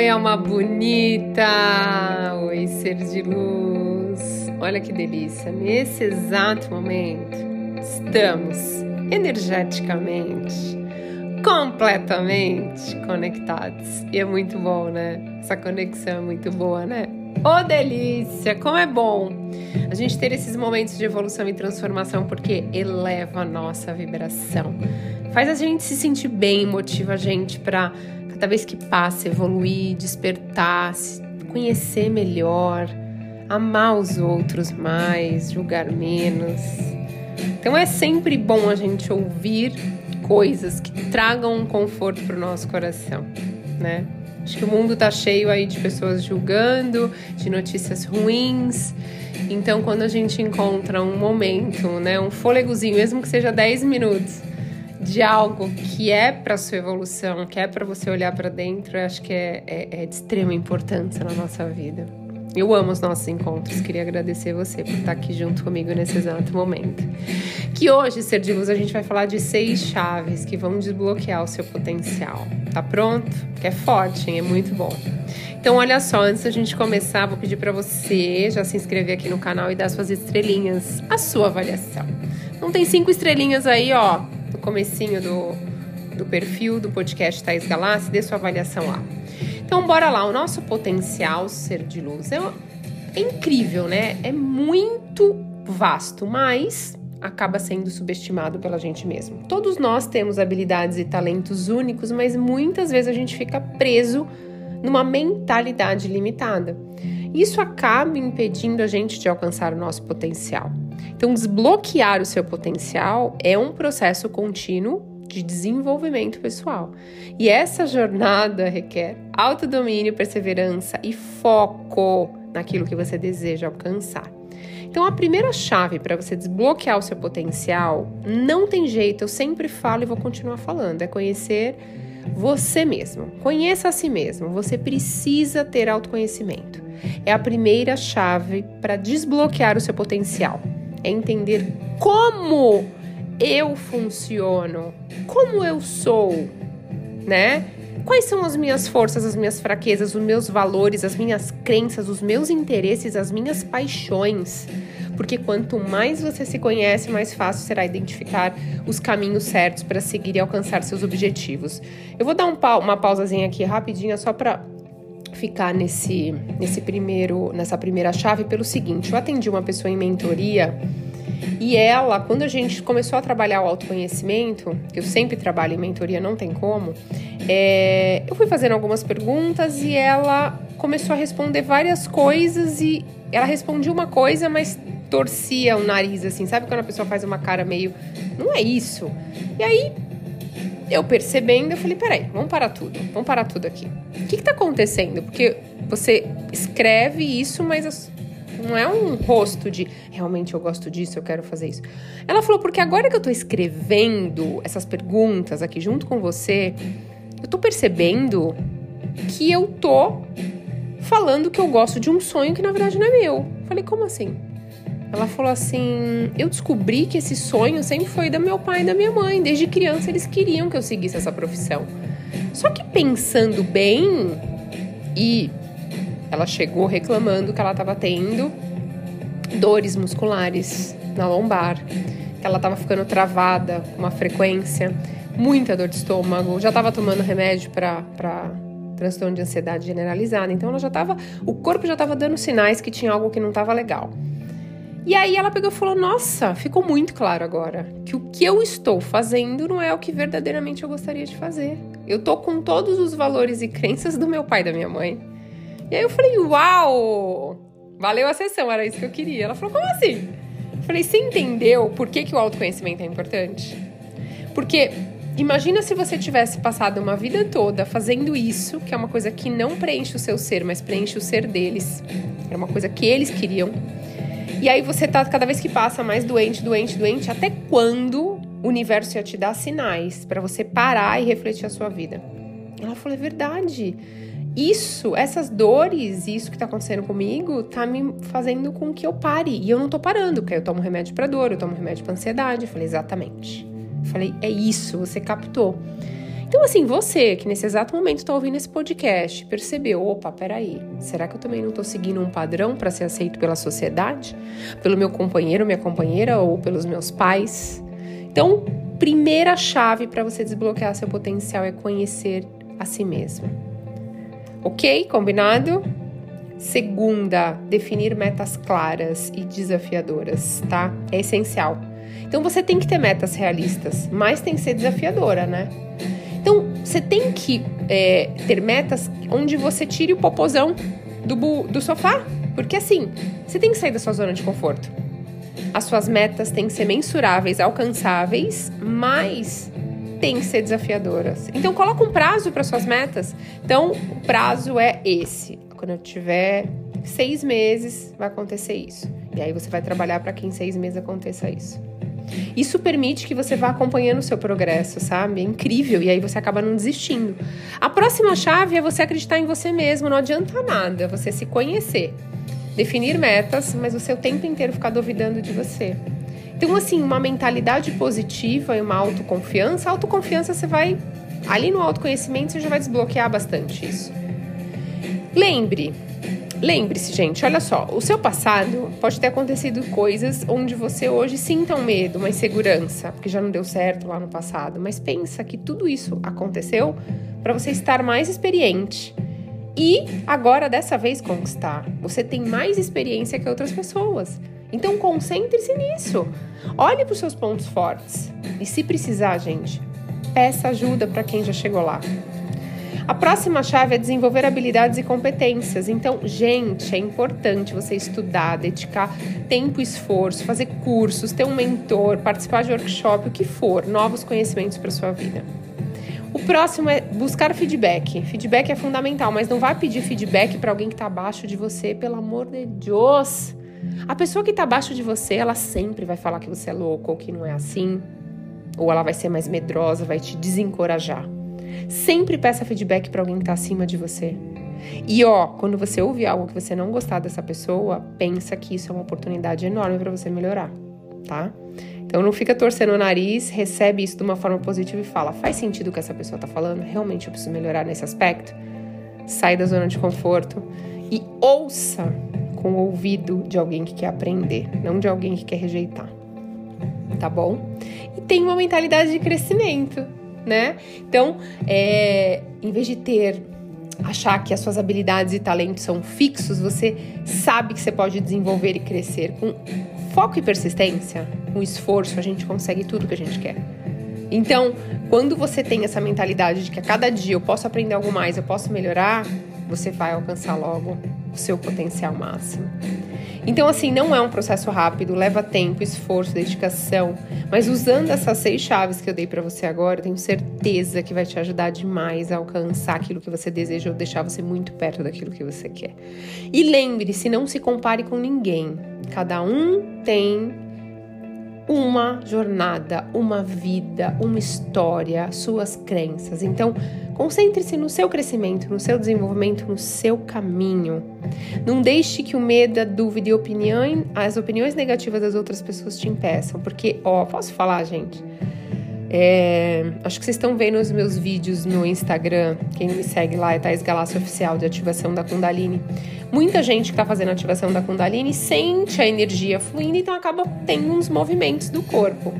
Oi, alma bonita! Oi, ser de luz! Olha que delícia! Nesse exato momento, estamos energeticamente, completamente conectados. E é muito bom, né? Essa conexão é muito boa, né? Oh, delícia! Como é bom a gente ter esses momentos de evolução e transformação porque eleva a nossa vibração. Faz a gente se sentir bem, motiva a gente para cada vez que passa evoluir, despertar, conhecer melhor, amar os outros mais, julgar menos. Então é sempre bom a gente ouvir coisas que tragam um conforto para o nosso coração, né? Acho que o mundo tá cheio aí de pessoas julgando, de notícias ruins. Então, quando a gente encontra um momento, né, um fôlegozinho, mesmo que seja 10 minutos, de algo que é para sua evolução, que é para você olhar para dentro, eu acho que é, é, é de extrema importância na nossa vida. Eu amo os nossos encontros, queria agradecer você por estar aqui junto comigo nesse exato momento. Que hoje, Ser de Luz, a gente vai falar de seis chaves que vão desbloquear o seu potencial. Tá pronto? Que é forte, hein? É muito bom. Então, olha só, antes da gente começar, vou pedir para você já se inscrever aqui no canal e dar suas estrelinhas, a sua avaliação. Não tem cinco estrelinhas aí, ó, no comecinho do, do perfil do podcast Thais Galassi, dê sua avaliação lá. Então, bora lá. O nosso potencial ser de luz é, é incrível, né? É muito vasto, mas acaba sendo subestimado pela gente mesmo. Todos nós temos habilidades e talentos únicos, mas muitas vezes a gente fica preso numa mentalidade limitada. Isso acaba impedindo a gente de alcançar o nosso potencial. Então, desbloquear o seu potencial é um processo contínuo de desenvolvimento pessoal. E essa jornada requer autodomínio, perseverança e foco naquilo que você deseja alcançar. Então, a primeira chave para você desbloquear o seu potencial, não tem jeito, eu sempre falo e vou continuar falando, é conhecer você mesmo. Conheça a si mesmo. Você precisa ter autoconhecimento. É a primeira chave para desbloquear o seu potencial. É entender como eu funciono, como eu sou, né? Quais são as minhas forças, as minhas fraquezas, os meus valores, as minhas crenças, os meus interesses, as minhas paixões? Porque quanto mais você se conhece, mais fácil será identificar os caminhos certos para seguir e alcançar seus objetivos. Eu vou dar um pa uma pausazinha aqui rapidinha só para ficar nesse, nesse primeiro, nessa primeira chave pelo seguinte: eu atendi uma pessoa em mentoria e ela, quando a gente começou a trabalhar o autoconhecimento, eu sempre trabalho em mentoria, não tem como, é, eu fui fazendo algumas perguntas e ela começou a responder várias coisas e ela respondia uma coisa, mas torcia o nariz, assim, sabe quando a pessoa faz uma cara meio, não é isso? E aí eu percebendo, eu falei, peraí, vamos parar tudo, vamos parar tudo aqui. O que, que tá acontecendo? Porque você escreve isso, mas não é um rosto de realmente eu gosto disso, eu quero fazer isso. Ela falou, porque agora que eu tô escrevendo essas perguntas aqui junto com você, eu tô percebendo que eu tô falando que eu gosto de um sonho que na verdade não é meu. Falei, como assim? Ela falou assim: Eu descobri que esse sonho sempre foi do meu pai e da minha mãe. Desde criança eles queriam que eu seguisse essa profissão. Só que pensando bem, e ela chegou reclamando que ela estava tendo dores musculares na lombar, que ela estava ficando travada com uma frequência, muita dor de estômago, já estava tomando remédio para transtorno de ansiedade generalizada, então ela já estava, o corpo já estava dando sinais que tinha algo que não estava legal. E aí ela pegou e falou: Nossa, ficou muito claro agora que o que eu estou fazendo não é o que verdadeiramente eu gostaria de fazer. Eu tô com todos os valores e crenças do meu pai e da minha mãe. E aí eu falei, uau! Valeu a sessão, era isso que eu queria. Ela falou, como assim? Eu falei, você entendeu por que, que o autoconhecimento é importante? Porque imagina se você tivesse passado uma vida toda fazendo isso, que é uma coisa que não preenche o seu ser, mas preenche o ser deles. Era uma coisa que eles queriam. E aí você tá cada vez que passa mais doente, doente, doente, até quando o universo ia te dar sinais para você parar e refletir a sua vida? Ela falou: é verdade isso, essas dores, isso que tá acontecendo comigo, tá me fazendo com que eu pare. E eu não tô parando, porque eu tomo remédio para dor, eu tomo remédio para ansiedade. Eu falei, exatamente. Eu falei, é isso, você captou. Então, assim, você que nesse exato momento está ouvindo esse podcast, percebeu, opa, peraí, será que eu também não estou seguindo um padrão para ser aceito pela sociedade? Pelo meu companheiro, minha companheira ou pelos meus pais? Então, primeira chave para você desbloquear seu potencial é conhecer a si mesmo. Ok? Combinado? Segunda, definir metas claras e desafiadoras, tá? É essencial. Então você tem que ter metas realistas, mas tem que ser desafiadora, né? Então você tem que é, ter metas onde você tire o popozão do, do sofá, porque assim, você tem que sair da sua zona de conforto. As suas metas têm que ser mensuráveis, alcançáveis, mas têm que ser desafiadoras. Então coloca um prazo para suas metas. Então o prazo é esse. Quando eu tiver seis meses, vai acontecer isso. E aí você vai trabalhar para que em seis meses aconteça isso. Isso permite que você vá acompanhando o seu progresso, sabe? É incrível. E aí você acaba não desistindo. A próxima chave é você acreditar em você mesmo. Não adianta nada você se conhecer, definir metas, mas o seu tempo inteiro ficar duvidando de você. Então, assim, uma mentalidade positiva e uma autoconfiança. A autoconfiança você vai. Ali no autoconhecimento você já vai desbloquear bastante isso. Lembre, lembre-se, gente, olha só, o seu passado pode ter acontecido coisas onde você hoje sinta um medo, uma insegurança, porque já não deu certo lá no passado, mas pensa que tudo isso aconteceu para você estar mais experiente e agora dessa vez conquistar. Você tem mais experiência que outras pessoas. Então concentre-se nisso. Olhe para os seus pontos fortes e se precisar, gente, peça ajuda para quem já chegou lá. A próxima chave é desenvolver habilidades e competências. Então, gente, é importante você estudar, dedicar tempo e esforço, fazer cursos, ter um mentor, participar de workshop, o que for, novos conhecimentos para sua vida. O próximo é buscar feedback. Feedback é fundamental, mas não vá pedir feedback para alguém que está abaixo de você, pelo amor de Deus. A pessoa que está abaixo de você, ela sempre vai falar que você é louco ou que não é assim, ou ela vai ser mais medrosa, vai te desencorajar. Sempre peça feedback para alguém que está acima de você. E ó, quando você ouve algo que você não gostar dessa pessoa, pensa que isso é uma oportunidade enorme para você melhorar, tá? Então não fica torcendo o nariz, recebe isso de uma forma positiva e fala: faz sentido o que essa pessoa está falando? Realmente eu preciso melhorar nesse aspecto? Sai da zona de conforto e ouça com o ouvido de alguém que quer aprender, não de alguém que quer rejeitar. Tá bom? E tem uma mentalidade de crescimento né? Então, é, em vez de ter achar que as suas habilidades e talentos são fixos, você sabe que você pode desenvolver e crescer com foco e persistência, com esforço, a gente consegue tudo que a gente quer. Então, quando você tem essa mentalidade de que a cada dia eu posso aprender algo mais, eu posso melhorar, você vai alcançar logo o seu potencial máximo. Então, assim, não é um processo rápido, leva tempo, esforço, dedicação, mas usando essas seis chaves que eu dei para você agora, eu tenho certeza que vai te ajudar demais a alcançar aquilo que você deseja ou deixar você muito perto daquilo que você quer. E lembre-se, não se compare com ninguém. Cada um tem uma jornada, uma vida, uma história, suas crenças. Então, concentre-se no seu crescimento, no seu desenvolvimento, no seu caminho. Não deixe que o medo, a dúvida e a opinião, as opiniões negativas das outras pessoas te impeçam, porque, ó, posso falar, gente? É, acho que vocês estão vendo os meus vídeos no Instagram. Quem me segue lá é Thais Galácio Oficial de ativação da Kundalini. Muita gente que está fazendo ativação da Kundalini sente a energia fluindo, então acaba tendo uns movimentos do corpo.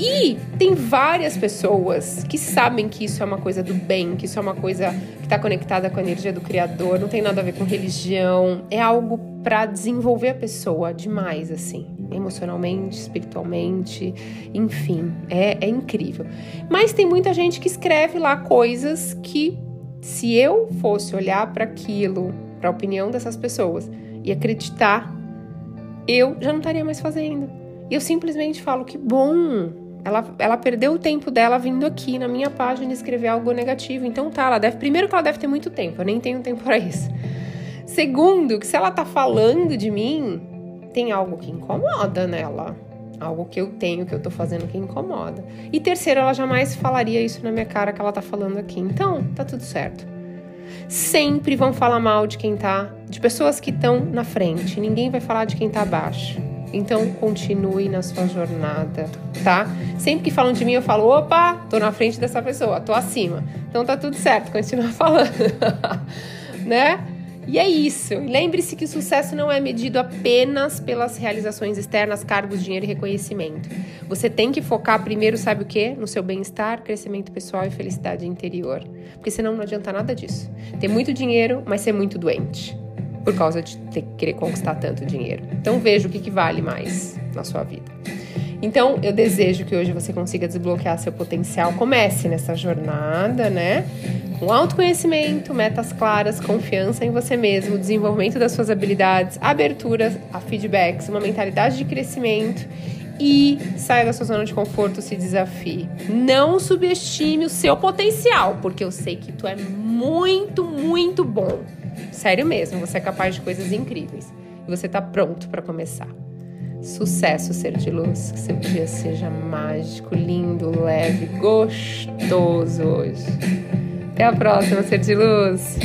E tem várias pessoas que sabem que isso é uma coisa do bem, que isso é uma coisa que está conectada com a energia do Criador, não tem nada a ver com religião, é algo para desenvolver a pessoa demais, assim, emocionalmente, espiritualmente, enfim, é, é incrível. Mas tem muita gente que escreve lá coisas que, se eu fosse olhar para aquilo, para a opinião dessas pessoas e acreditar, eu já não estaria mais fazendo. E eu simplesmente falo que bom, ela, ela perdeu o tempo dela vindo aqui na minha página escrever algo negativo. Então tá, ela deve. Primeiro que ela deve ter muito tempo, eu nem tenho tempo para isso. Segundo, que se ela tá falando de mim, tem algo que incomoda nela. Algo que eu tenho, que eu tô fazendo que incomoda. E terceiro, ela jamais falaria isso na minha cara que ela tá falando aqui. Então, tá tudo certo. Sempre vão falar mal de quem tá, de pessoas que estão na frente. Ninguém vai falar de quem tá abaixo. Então continue na sua jornada, tá? Sempre que falam de mim, eu falo: opa, tô na frente dessa pessoa, tô acima. Então tá tudo certo, continua falando, né? E é isso. Lembre-se que o sucesso não é medido apenas pelas realizações externas, cargos, dinheiro e reconhecimento. Você tem que focar primeiro, sabe o quê? No seu bem-estar, crescimento pessoal e felicidade interior. Porque senão não adianta nada disso. Ter muito dinheiro, mas ser muito doente. Por causa de ter que querer conquistar tanto dinheiro. Então veja o que, que vale mais na sua vida. Então, eu desejo que hoje você consiga desbloquear seu potencial. Comece nessa jornada, né? Com autoconhecimento, metas claras, confiança em você mesmo, desenvolvimento das suas habilidades, abertura a feedbacks, uma mentalidade de crescimento e saia da sua zona de conforto, se desafie. Não subestime o seu potencial, porque eu sei que tu é muito, muito bom. Sério mesmo, você é capaz de coisas incríveis. E você está pronto para começar. Sucesso, ser de luz. Que seu dia seja mágico, lindo, leve, gostoso hoje. Até a próxima, ser de luz.